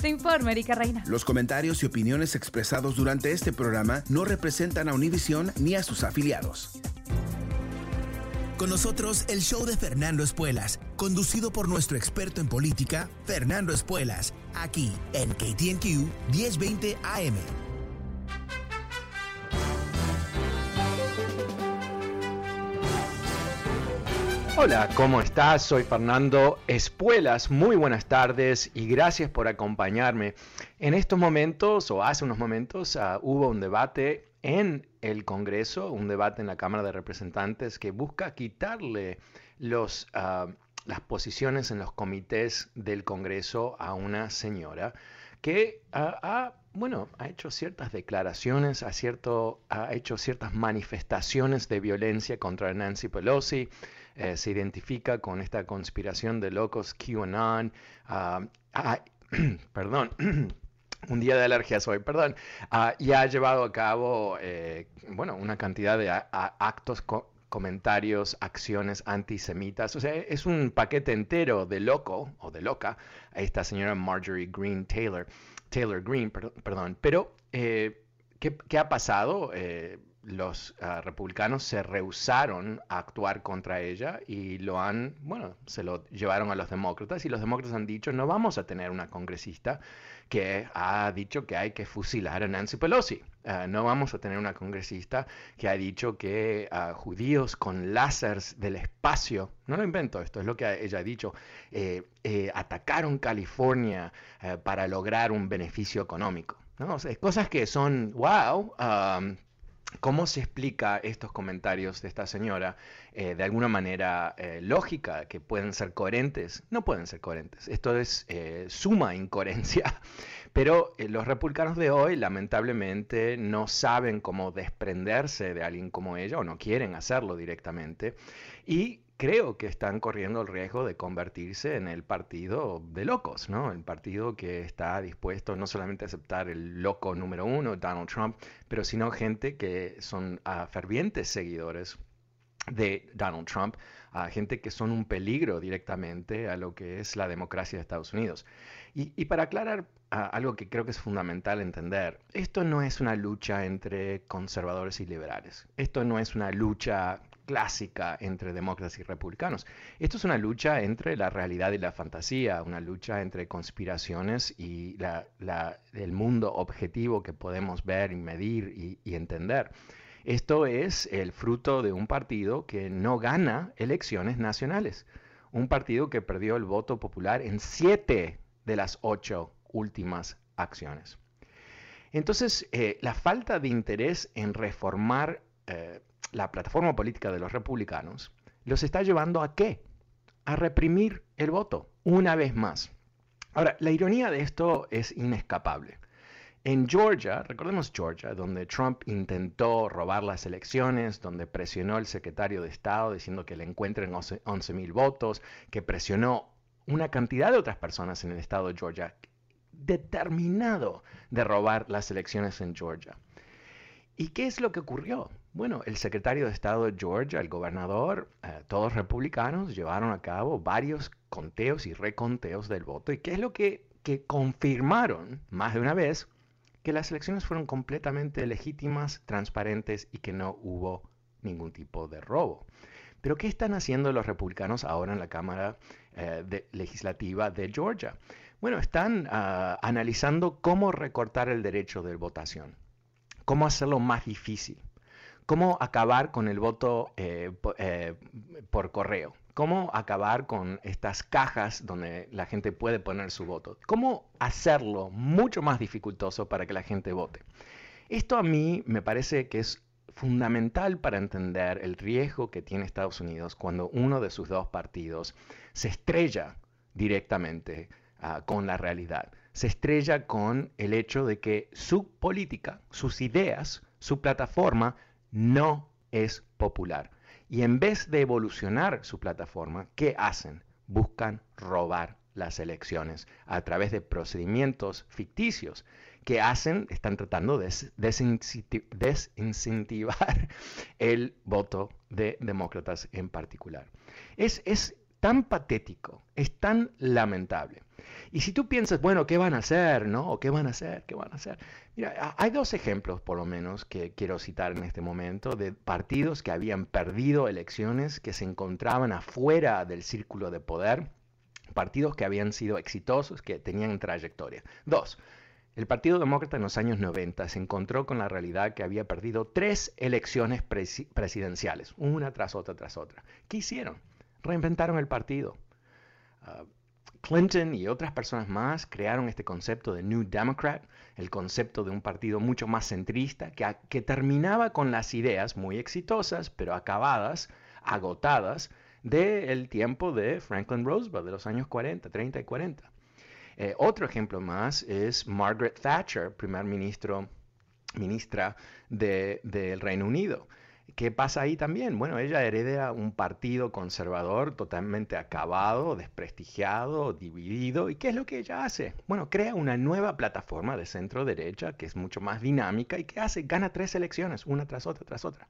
Te informa Erika Reina. Los comentarios y opiniones expresados durante este programa no representan a Univision ni a sus afiliados. Con nosotros el show de Fernando Espuelas, conducido por nuestro experto en política, Fernando Espuelas, aquí en KTNQ 1020 AM. Hola, ¿cómo estás? Soy Fernando Espuelas. Muy buenas tardes y gracias por acompañarme. En estos momentos, o hace unos momentos, uh, hubo un debate en el Congreso, un debate en la Cámara de Representantes que busca quitarle uh, las posiciones en los comités del Congreso a una señora que uh, ha bueno, ha hecho ciertas declaraciones, ha hecho ciertas manifestaciones de violencia contra Nancy Pelosi, eh, se identifica con esta conspiración de locos QAnon, ah, perdón. un día de alergias hoy, perdón, uh, y ha llevado a cabo, eh, bueno, una cantidad de actos, comentarios, acciones antisemitas. O sea, es un paquete entero de loco o de loca a esta señora Marjorie Green Taylor. Taylor Green, perdón. Pero, eh, ¿qué, ha pasado? Los ah, republicanos se rehusaron a actuar contra ella y lo han, bueno, se lo llevaron a los demócratas y los demócratas han dicho, no vamos a tener una congresista que ha dicho que hay que fusilar a Nancy Pelosi. Ah, no vamos a tener una congresista que ha dicho que uh, judíos con láseres del espacio, no lo invento esto, es lo que ella ha dicho, eh, eh, atacaron California eh, para lograr un beneficio económico. ¿no? cosas que son, wow, um, ¿Cómo se explica estos comentarios de esta señora eh, de alguna manera eh, lógica, que pueden ser coherentes? No pueden ser coherentes. Esto es eh, suma incoherencia. Pero los republicanos de hoy lamentablemente no saben cómo desprenderse de alguien como ella o no quieren hacerlo directamente. Y creo que están corriendo el riesgo de convertirse en el partido de locos, ¿no? El partido que está dispuesto no solamente a aceptar el loco número uno, Donald Trump, pero sino gente que son uh, fervientes seguidores de Donald Trump, a gente que son un peligro directamente a lo que es la democracia de Estados Unidos. Y, para aclarar uh, algo que creo que es fundamental entender, esto no es una lucha entre conservadores y liberales, esto no es una lucha clásica entre demócratas y republicanos. Esto es una lucha entre la realidad y la fantasía, una lucha entre conspiraciones y el mundo objetivo que podemos ver y medir y, y entender. Esto es el fruto de un partido que no gana elecciones nacionales, un partido que perdió el voto popular en siete de las ocho últimas acciones. Entonces, eh, la falta de interés en reformar eh, la plataforma política de los republicanos los está llevando a qué? A reprimir el voto, una vez más. Ahora, la ironía de esto es inescapable. En Georgia, recordemos Georgia, donde Trump intentó robar las elecciones, donde presionó al secretario de Estado diciendo que le encuentren 11 mil votos, que presionó una cantidad de otras personas en el estado de Georgia, determinado de robar las elecciones en Georgia. ¿Y qué es lo que ocurrió? Bueno, el secretario de Estado de Georgia, el gobernador, eh, todos republicanos, llevaron a cabo varios conteos y reconteos del voto. ¿Y qué es lo que, que confirmaron más de una vez? Que las elecciones fueron completamente legítimas, transparentes y que no hubo ningún tipo de robo. Pero ¿qué están haciendo los republicanos ahora en la Cámara eh, legislativa de Georgia. Bueno, están ah, analizando cómo recortar el derecho de votación, cómo hacerlo más difícil, cómo acabar con el voto eh, eh, por correo, cómo acabar con estas cajas donde la gente puede poner su voto, cómo hacerlo mucho más dificultoso para que la gente vote. Esto a mí me parece que es fundamental para entender el riesgo que tiene Estados Unidos cuando uno de sus dos partidos se estrella directamente ah, con la realidad. Se estrella con el hecho de que su política, sus ideas, su plataforma no es popular. Y en vez de evolucionar su plataforma, ¿qué hacen? Buscan robar las elecciones a través de procedimientos ficticios que hacen, están tratando de desincentivar el voto de demócratas en particular. Es, es tan patético, es tan lamentable. Y si tú piensas, bueno, ¿qué van a hacer? ¿No? ¿Qué van a hacer? ¿Qué van a hacer? Mira, hay dos ejemplos, por lo menos, que quiero citar en este momento, de partidos que habían perdido elecciones, que se encontraban afuera del círculo de poder, partidos que habían sido exitosos, que tenían trayectoria. Dos, el Partido Demócrata en los años 90 se encontró con la realidad que había perdido tres elecciones presidenciales, una tras otra tras otra. ¿Qué hicieron? Reinventaron el partido. Ah, Clinton y otras personas más crearon este concepto de New Democrat, el concepto de un partido mucho más centrista, que, terminaba con las ideas muy exitosas, pero acabadas, agotadas, del tiempo de Franklin Roosevelt, de los años 40, 30 y 40. Eh, otro ejemplo más es Margaret Thatcher, primer ministro, ministra del Reino Unido. ¿Qué pasa ahí también? Bueno, ella hereda un partido conservador totalmente acabado, desprestigiado, dividido. ¿Y qué es lo que ella hace? Bueno, crea una nueva plataforma de centro derecha que es mucho más dinámica y que hace, gana tres elecciones, una tras otra, tras otra.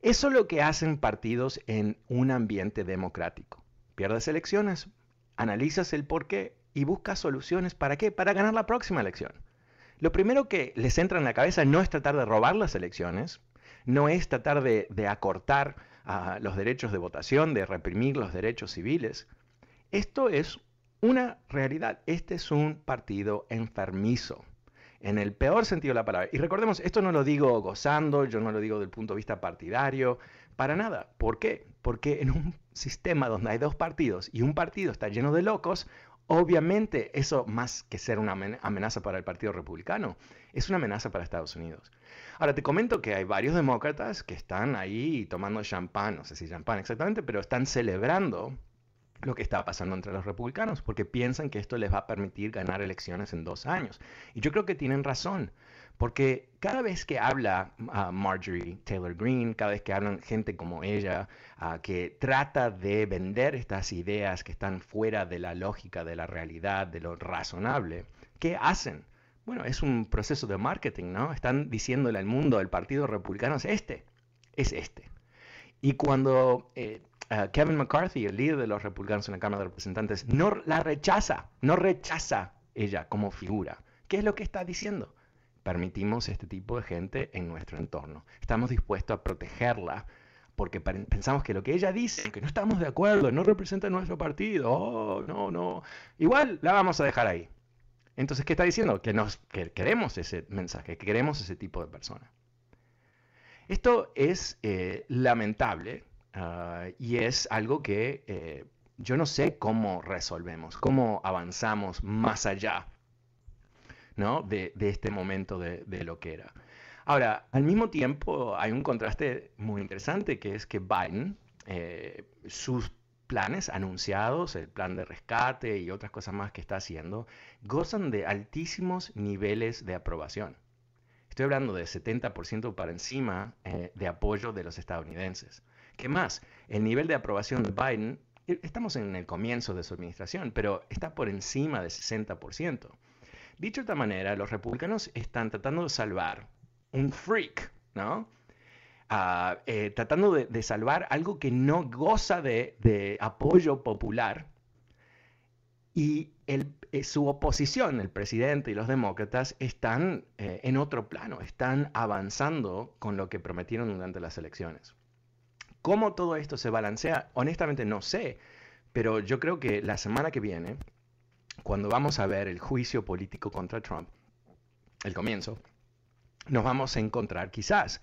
Eso es lo que hacen partidos en un ambiente democrático. Pierdes elecciones, analizas el por qué y buscas soluciones. ¿Para qué? Para ganar la próxima elección. Lo primero que les entra en la cabeza no es tratar de robar las elecciones, no es tratar de, acortar ah, los derechos de votación, de reprimir los derechos civiles. Esto es una realidad. Este es un partido enfermizo, en el peor sentido de la palabra. Y recordemos, esto no lo digo gozando, yo no lo digo del punto de vista partidario, para nada. ¿Por qué? Porque en un sistema donde hay dos partidos y un partido está lleno de locos, obviamente eso más que ser una amenaza para el Partido Republicano, es una amenaza para Estados Unidos. Ahora te comento que hay varios demócratas que están ahí tomando champán, no sé si champán exactamente, pero están celebrando lo que está pasando entre los republicanos, porque piensan que esto les va a permitir ganar elecciones en dos años. Y yo creo que tienen razón. Porque cada vez que habla ah, Marjorie Taylor Greene, cada vez que hablan gente como ella, ah, que trata de vender estas ideas que están fuera de la lógica, de la realidad, de lo razonable, ¿qué hacen? Bueno, es un proceso de marketing, ¿no? Están diciéndole al mundo, el Partido Republicano es este, es este. Y cuando ah, Kevin McCarthy, el líder de los republicanos en la Cámara de Representantes, no la rechaza, no rechaza ella como figura, ¿qué es lo que está diciendo? permitimos este tipo de gente en nuestro entorno. Estamos dispuestos a protegerla porque pensamos que lo que ella dice, que no estamos de acuerdo, no representa nuestro partido, oh, no, no, igual la vamos a dejar ahí. Entonces, ¿qué está diciendo? Que, queremos ese mensaje, que queremos ese tipo de persona. Esto es eh, lamentable ah, y es algo que eh, yo no sé cómo resolvemos, cómo avanzamos más allá ¿no? de, este momento de, lo que era. Ahora, al mismo tiempo hay un contraste muy interesante que es que Biden, eh, planes anunciados, el plan de rescate y otras cosas más que está haciendo, gozan de altísimos niveles de aprobación. Estoy hablando de 70% para encima eh, de apoyo de los estadounidenses. ¿Qué más? El nivel de aprobación de Biden, eh, estamos en el comienzo de su administración, pero está por encima de 60%. Dicho de esta manera, los republicanos están tratando de salvar un freak, ¿no? Ah, eh, tratando de, salvar algo que no goza de, apoyo popular y eh, su oposición, el presidente y los demócratas, están eh, en otro plano, están avanzando con lo que prometieron durante las elecciones. ¿Cómo todo esto se balancea? Honestamente no sé, Pero yo creo que la semana que viene, cuando vamos a ver el juicio político contra Trump, el comienzo, nos vamos a encontrar quizás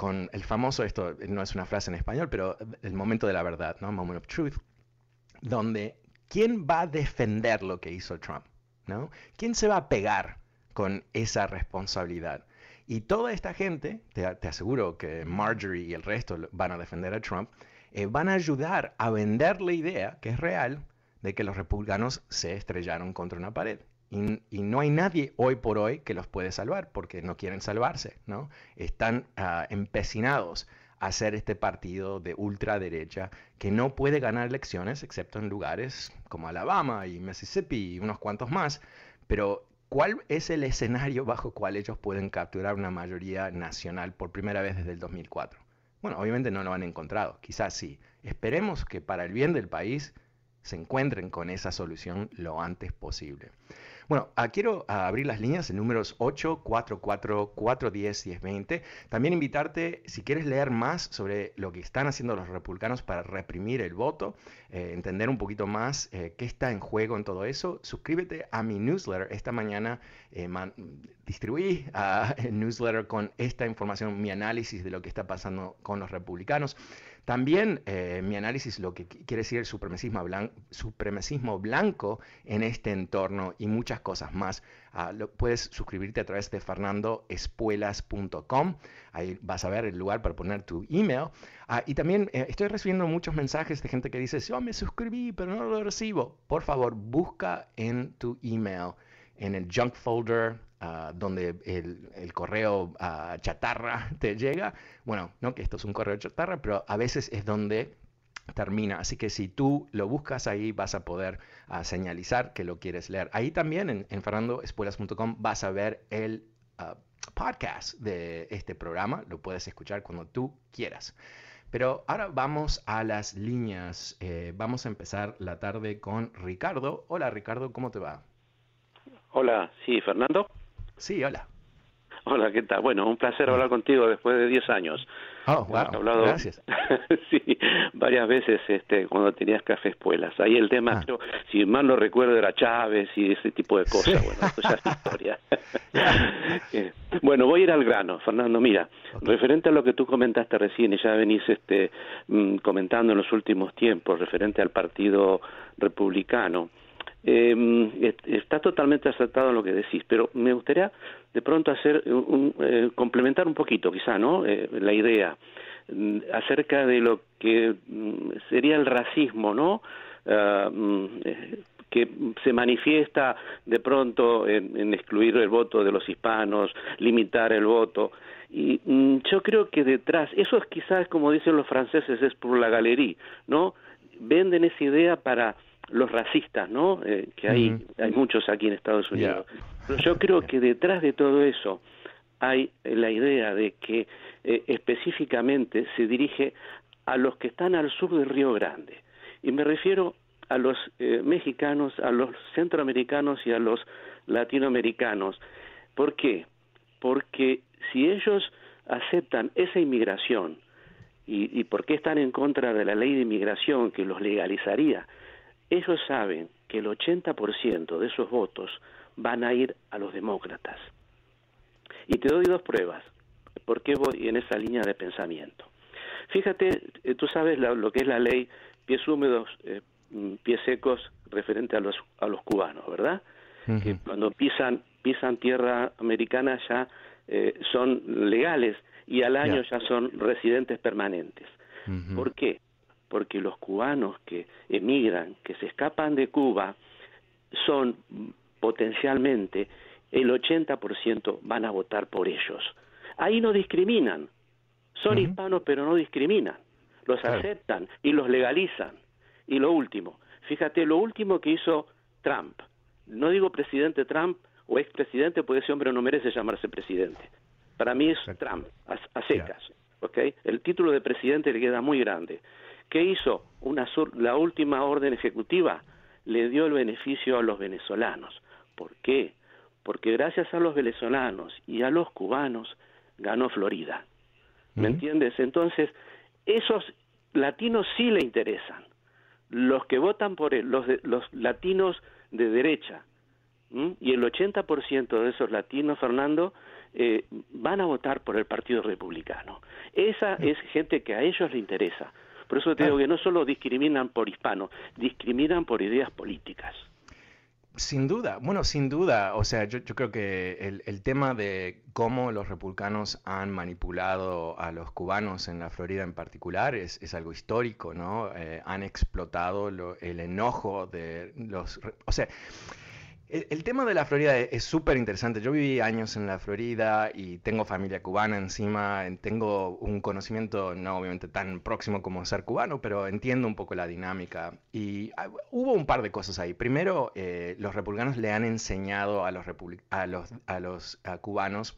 con el famoso, esto no es una frase en español, pero el momento de la verdad, ¿no? Moment of truth, donde ¿quién va a defender lo que hizo Trump? ¿no? ¿Quién se va a pegar con esa responsabilidad? Y toda esta gente, te, aseguro que Marjorie y el resto van a defender a Trump, eh, van a ayudar a vender la idea, que es real, de que los republicanos se estrellaron contra una pared. Y, no hay nadie hoy por hoy que los puede salvar porque no quieren salvarse, ¿no? Están ah, empecinados a ser este partido de ultraderecha que no puede ganar elecciones excepto en lugares como Alabama y Mississippi y unos cuantos más. Pero ¿cuál es el escenario bajo cual ellos pueden capturar una mayoría nacional por primera vez desde el 2004? Bueno, obviamente no lo han encontrado, quizás sí. Esperemos que para el bien del país se encuentren con esa solución lo antes posible. Bueno, ah, quiero ah, abrir las líneas en números 844-410-1020. También invitarte, si quieres leer más sobre lo que están haciendo los republicanos para reprimir el voto, eh, entender un poquito más eh, qué está en juego en todo eso, suscríbete a mi newsletter. Esta mañana eh, distribuí uh, el newsletter con esta información, mi análisis de lo que está pasando con los republicanos. También eh, mi análisis, lo que quiere decir el supremacismo, supremacismo blanco en este entorno y muchas cosas más. Ah, puedes suscribirte a través de fernandoespuelas.com. Ahí vas a ver el lugar para poner tu email. Ah, y también eh, estoy recibiendo muchos mensajes de gente que dice, yo me suscribí, pero no lo recibo. Por favor, busca en tu email, en el junk folder, Ah, donde el, correo ah, chatarra te llega. Bueno, no que esto es un correo chatarra, pero a veces es donde termina. Así que si tú lo buscas ahí, vas a poder ah, señalizar que lo quieres leer. Ahí también en, en fernandoespuelas.com vas a ver el podcast de este programa. Lo puedes escuchar cuando tú quieras. Pero ahora vamos a las líneas. Eh, vamos a empezar la tarde con Ricardo. Hola Ricardo, ¿cómo te va? Hola, sí, Fernando. Sí, hola. Hola, ¿qué tal? Bueno, un placer hablar contigo después de 10 años. Oh, wow, hablado, gracias. sí, varias veces este, cuando tenías café espuelas. Ahí el tema, ah. si mal no recuerdo, era Chávez y ese tipo de cosas. Bueno, esto ya es historia. Eh, bueno, voy a ir al grano, Fernando. Mira, referente a lo que tú comentaste recién y ya venís este, mm, comentando en los últimos tiempos, referente al Partido Republicano, eh, está totalmente acertado en lo que decís, pero me gustaría de pronto hacer un, eh, complementar un poquito, quizá, ¿no? Eh, la idea mm, acerca de lo que mm, sería el racismo, ¿no? Ah, mm, eh, que se manifiesta de pronto en, en, excluir el voto de los hispanos, limitar el voto. Y yo creo que detrás, eso es quizás como dicen los franceses, es por la galería, ¿no? Venden esa idea para los racistas, ¿no? Eh, que hay, hay muchos aquí en Estados Unidos. Pero yo creo que detrás de todo eso hay la idea de que eh, específicamente se dirige a los que están al sur del Río Grande. Y me refiero a los eh, mexicanos, a los centroamericanos y a los latinoamericanos. ¿Por qué? Porque si ellos aceptan esa inmigración, y, y por qué están en contra de la ley de inmigración que los legalizaría, ellos saben que el 80% de esos votos van a ir a los demócratas. Y te doy dos pruebas. ¿Por qué voy en esa línea de pensamiento? Fíjate, eh, tú sabes lo que es la ley pies húmedos, eh, mm, pies secos referente a los, a los cubanos, ¿verdad? Que cuando pisan, pisan tierra americana ya eh, son legales y al año ya son residentes permanentes. ¿Por qué? Porque los cubanos que emigran, que se escapan de Cuba, son potencialmente el 80% van a votar por ellos. Ahí no discriminan. Son hispanos pero no discriminan. Los aceptan y los legalizan. Y lo último, fíjate, lo último que hizo Trump. No digo presidente Trump o expresidente, porque ese hombre no merece llamarse presidente. Para mí es Trump, a, secas. El título de presidente le queda muy grande. ¿Qué hizo? Una la última orden ejecutiva le dio el beneficio a los venezolanos. ¿Por qué? Porque gracias a los venezolanos y a los cubanos ganó Florida. ¿Me entiendes? Entonces, esos latinos sí le interesan. los que votan por él, los, los latinos de derecha, y el 80% de esos latinos, Fernando, eh, van a votar por el Partido Republicano. Esa es gente que a ellos les interesa. Por eso te digo que no solo discriminan por hispanos, discriminan por ideas políticas. Sin duda, bueno, sin duda, o sea, yo, creo que el, tema de cómo los republicanos han manipulado a los cubanos en la Florida en particular es, algo histórico, ¿no? Eh, han explotado el enojo de los... O sea, el, tema de la Florida e, es súper interesante. Yo viví años en la Florida y tengo familia cubana encima. Tengo un conocimiento, no obviamente tan próximo como ser cubano, pero entiendo un poco la dinámica. Y ah, hubo un par de cosas ahí. Primero, eh, los republicanos le han enseñado a los, a los, a los cubanos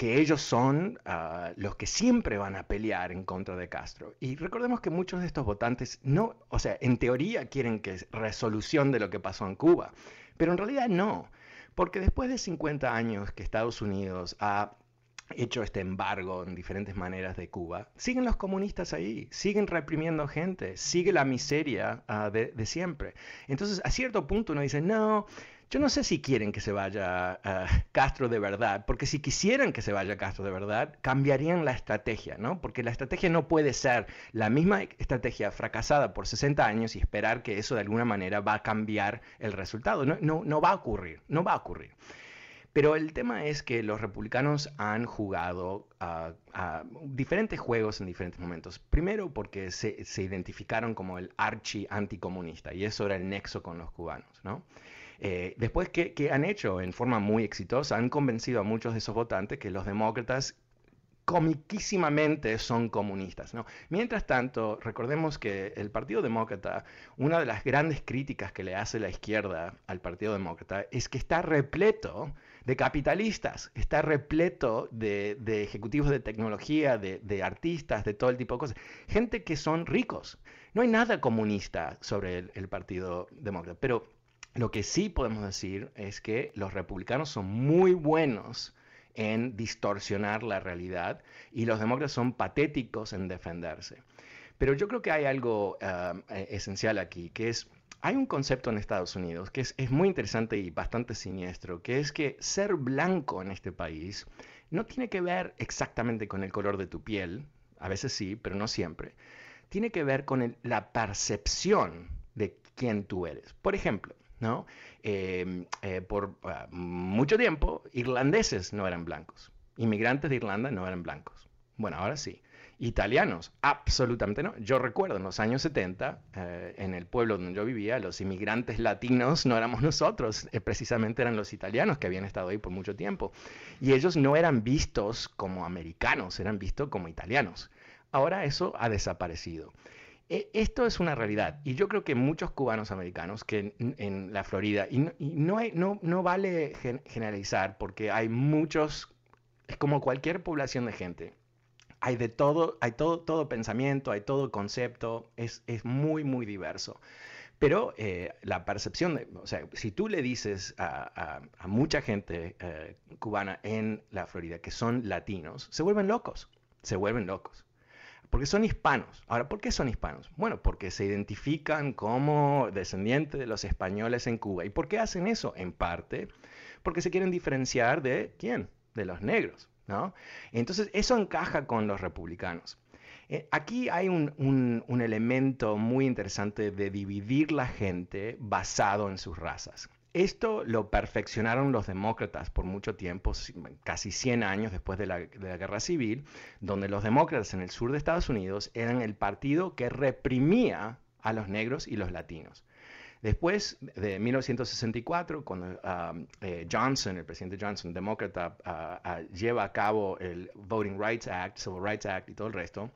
que ellos son ah, los que siempre van a pelear en contra de Castro. Y recordemos que muchos de estos votantes no, o sea, en teoría quieren que resolución de lo que pasó en Cuba. Pero en realidad no, porque después de 50 años que Estados Unidos ha hecho este embargo en diferentes maneras de Cuba, siguen los comunistas ahí, siguen reprimiendo gente, sigue la miseria ah, de, de, siempre. Entonces, a cierto punto uno dice, no, yo no sé si quieren que se vaya uh, Castro de verdad, porque si quisieran que se vaya Castro de verdad, cambiarían la estrategia, ¿no? Porque la estrategia no puede ser la misma estrategia fracasada por 60 años y esperar que eso de alguna manera va a cambiar el resultado. No, no, no va a ocurrir, no va a ocurrir. Pero el tema es que los republicanos han jugado a, diferentes juegos en diferentes momentos. Primero porque se, se identificaron como el archi anticomunista y eso era el nexo con los cubanos, ¿no? Eh, después, ¿qué, han hecho en forma muy exitosa? Han convencido a muchos de esos votantes que los demócratas comiquísimamente son comunistas. Mientras tanto, recordemos que el Partido Demócrata, una de las grandes críticas que le hace la izquierda al Partido Demócrata es que está repleto de capitalistas, está repleto de, ejecutivos de tecnología, de, artistas, de todo el tipo de cosas, gente que son ricos. No hay nada comunista sobre el, el Partido Demócrata, pero lo que sí podemos decir es que los republicanos son muy buenos en distorsionar la realidad y los demócratas son patéticos en defenderse. Pero yo creo que hay algo e-, esencial aquí, que es, hay un concepto en Estados Unidos que es, es, muy interesante y bastante siniestro, que es que ser blanco en este país no tiene que ver exactamente con el color de tu piel, a veces sí, pero no siempre, tiene que ver con la percepción de quién tú eres. Por ejemplo, ¿no? Em, eh, por ah, mucho tiempo, irlandeses no eran blancos. Inmigrantes de Irlanda no eran blancos. Bueno, ahora sí. Italianos, absolutamente no. Yo recuerdo en los años 70, eh, en el pueblo donde yo vivía, los inmigrantes latinos no éramos nosotros, eh, precisamente eran los italianos que habían estado ahí por mucho tiempo. Y ellos no eran vistos como americanos, eran vistos como italianos. Ahora eso ha desaparecido. E, esto es una realidad y yo creo que muchos cubanos americanos que en, la Florida, y, no, no, no, vale generalizar porque hay muchos, es como cualquier población de gente, hay de todo, hay todo, todo pensamiento, hay todo concepto, es, es muy, muy diverso. Pero eh, la percepción, de, o sea, si tú le dices a, a, mucha gente eh, cubana en la Florida que son latinos, se vuelven locos, se vuelven locos. Porque son hispanos. Ahora, ¿por qué son hispanos? Bueno, porque se identifican como descendientes de los españoles en Cuba. ¿Y por qué hacen eso? En parte porque se quieren diferenciar de quién? De los negros, ¿no? Entonces, eso encaja con los republicanos. Eh, aquí hay un, un elemento muy interesante de dividir la gente basado en sus razas. Esto lo perfeccionaron los demócratas por mucho tiempo, casi 100 años después de la, guerra civil, donde los demócratas en el sur de Estados Unidos eran el partido que reprimía a los negros y los latinos. Después de 1964, cuando ah, eh, Johnson, el presidente Johnson, demócrata, ah, ah, lleva a cabo el Voting Rights Act, Civil Rights Act y todo el resto,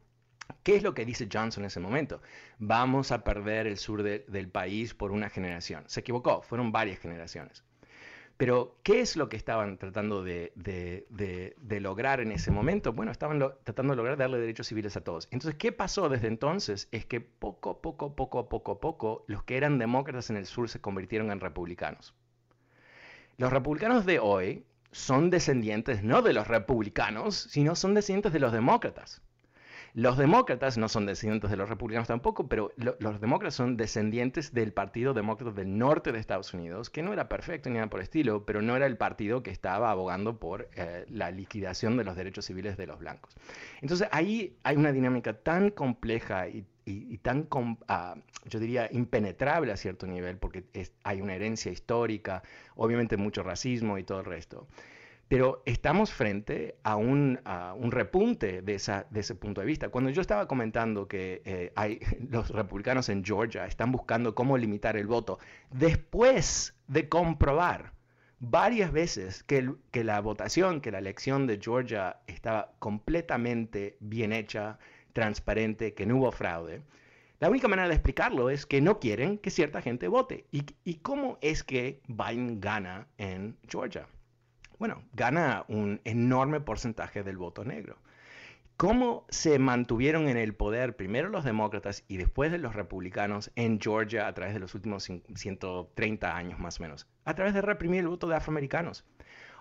¿Qué es lo que dice Johnson en ese momento? Vamos a perder el sur del país por una generación. Se equivocó, fueron varias generaciones. Pero, ¿qué es lo que estaban tratando de, lograr en ese momento? Bueno, estaban tratando de lograr darle derechos civiles a todos. Entonces, ¿qué pasó desde entonces? Es que poco, poco, poco, poco, poco, los que eran demócratas en el sur se convirtieron en republicanos. Los republicanos de hoy son descendientes no de los republicanos, sino son descendientes de los demócratas. Los demócratas no son descendientes de los republicanos tampoco, pero los demócratas son descendientes del Partido Demócrata del Norte de Estados Unidos, que no era perfecto ni nada por estilo, pero no era el partido que estaba abogando por eh, la liquidación de los derechos civiles de los blancos. Entonces ahí hay una dinámica tan compleja y, tan, ah, yo diría, impenetrable a cierto nivel, porque hay una herencia histórica, obviamente mucho racismo y todo el resto pero estamos frente a un, repunte de, ese punto de vista. Cuando yo estaba comentando que eh, los republicanos en Georgia están buscando cómo limitar el voto, después de comprobar varias veces que, que la votación, que la elección de Georgia estaba completamente bien hecha, transparente, que no hubo fraude, la única manera de explicarlo es que no quieren que cierta gente vote. ¿Y, y cómo es que Biden gana en Georgia? Bueno, gana un enorme porcentaje del voto negro. ¿Cómo se mantuvieron en el poder primero los demócratas y después de los republicanos en Georgia a través de los últimos 130 años más o menos? A través de reprimir el voto de afroamericanos.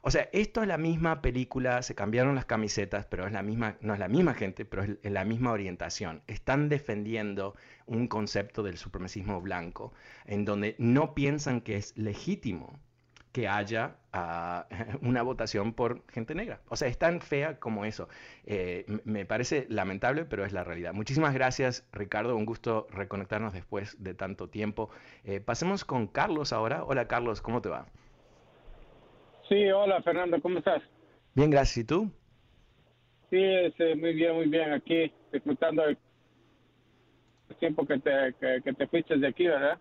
O sea, esto es la misma película, se cambiaron las camisetas, pero es la misma, no es la misma gente, pero es la misma orientación. Están defendiendo un concepto del supremacismo blanco, en donde no piensan que es legítimo que haya ah, una votación por gente negra. O sea, es tan fea como eso. Eh, me parece lamentable, pero es la realidad. Muchísimas gracias, Ricardo. Un gusto reconectarnos después de tanto tiempo. Eh, pasemos con Carlos ahora. Hola, Carlos, ¿cómo te va? Sí, hola, Fernando, ¿cómo estás? Bien, gracias. ¿Y tú? Sí, este, muy bien, muy bien. Aquí, disfrutando el tiempo que te, que, te fuiste de aquí, ¿verdad?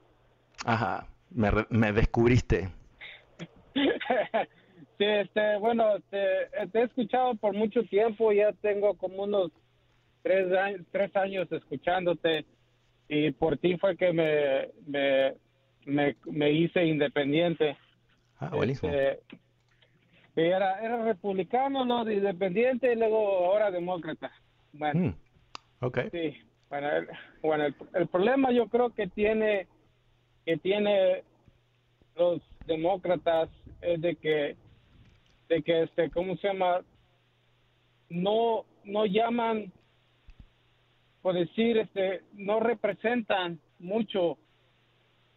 Ajá, me, me descubriste. sí, este, bueno, te, he escuchado por mucho tiempo, ya tengo como unos tres años, tres años escuchándote y por ti fue que me, me, me, hice independiente. Ah, buenísimo. Este, era, era republicano, no, independiente y luego ahora demócrata. Bueno, mm, okay. sí, bueno, el, bueno el, el, problema yo creo que tiene que tiene los demócratas es de que de que este cómo se llama no no llaman por decir este no representan mucho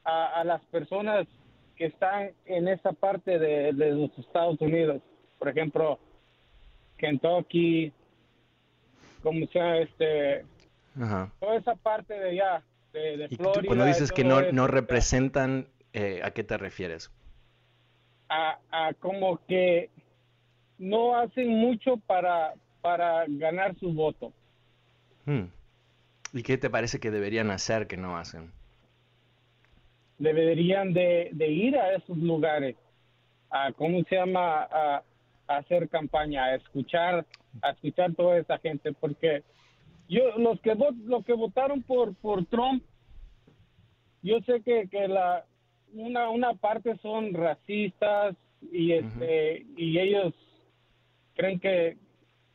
a, las personas que están en esa parte de, los Estados Unidos. Por ejemplo Kentucky como sea este toda esa parte de allá de, Florida cuando dices que no, no representan eh, ¿a qué te refieres? A, como que no hacen mucho para, para ganar su voto. Hmm. ¿Y qué te parece que deberían hacer que no hacen? Deberían de, ir a esos lugares, a, ¿cómo se llama? A, hacer campaña, a escuchar, a escuchar toda esa gente, porque yo los que los que votaron por por Trump, yo sé que, que la una, una parte son racistas y este y ellos creen que,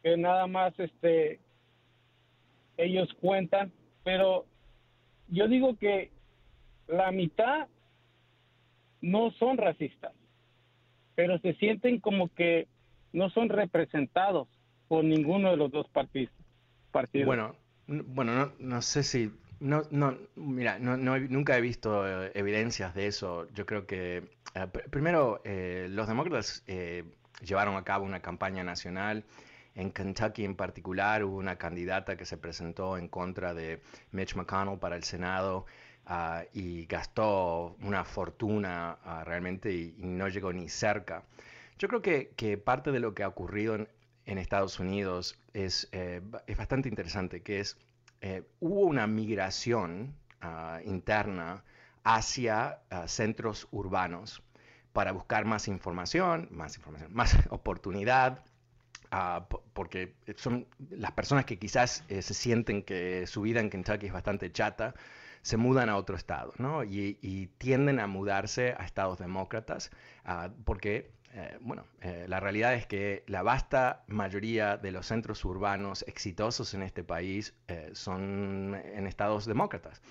que nada más este ellos cuentan, pero yo digo que la mitad no son racistas, pero se sienten como que no son representados por ninguno de los dos partidos. Bueno, bueno, no, no sé si no, no, mira, no, nunca he visto eh, evidencias de eso. Yo creo que, eh, primero, eh, los demócratas llevaron a cabo una campaña nacional. En Kentucky en particular hubo una candidata que se presentó en contra de Mitch McConnell para el Senado ah, y gastó una fortuna ah, realmente y, no llegó ni cerca. Yo creo que, que parte de lo que ha ocurrido en, en Estados Unidos es, es bastante interesante, que es eh, hubo una migración ah, interna hacia ah, centros urbanos para buscar más información, más información, más oportunidad, ah, porque son las personas que quizás eh, se sienten que su vida en Kentucky es bastante chata, se mudan a otro estado, ¿no? Y, tienden a mudarse a estados demócratas porque eh, bueno, eh, la realidad es que la vasta mayoría de los centros urbanos exitosos en este país eh, son en estados demócratas.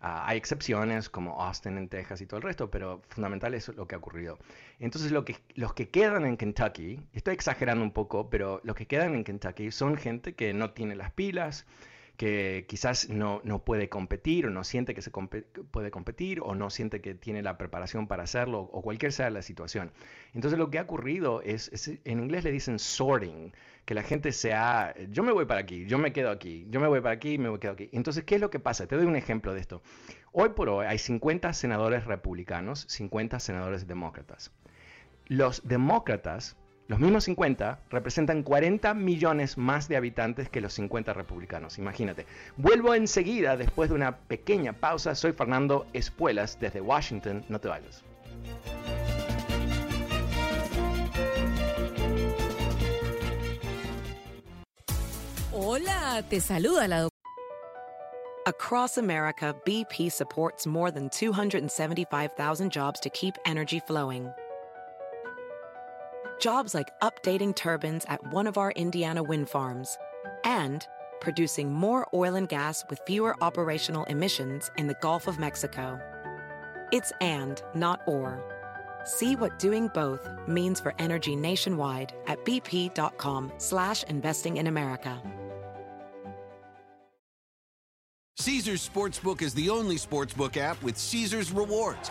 Ah, hay excepciones como Austin en Texas y todo el resto, pero fundamental es lo que ha ocurrido. Entonces los que quedan en Kentucky, estoy exagerando un poco, pero los que quedan en Kentucky son gente que no tiene las pilas, que quizás no, no puede competir o no siente que se puede competir o no siente que tiene la preparación para hacerlo o cualquier sea la situación. Entonces lo que ha ocurrido es, en inglés le dicen sorting, que la gente sea, yo me voy para aquí, yo me quedo aquí, yo me voy para aquí, me quedo aquí. Entonces, ¿qué es lo que pasa? Te doy un ejemplo de esto. Hoy por hoy hay 50 senadores republicanos, 50 senadores demócratas. Los demócratas los mismos 50 representan 40 millones más de habitantes que los 50 republicanos. Imagínate. Vuelvo enseguida después de una pequeña pausa. Soy Fernando Espuelas desde Washington. No te vayas. Hola, te saluda la Across America, BP supports more than 275,000 jobs to keep energy flowing. Jobs like updating turbines at one of our Indiana wind farms and producing more oil and gas with fewer operational emissions in the Gulf of Mexico. It's and, not or. See what doing both means for energy nationwide at bp.com slash investing in America. Caesars Sportsbook is the only sportsbook app with Caesars rewards.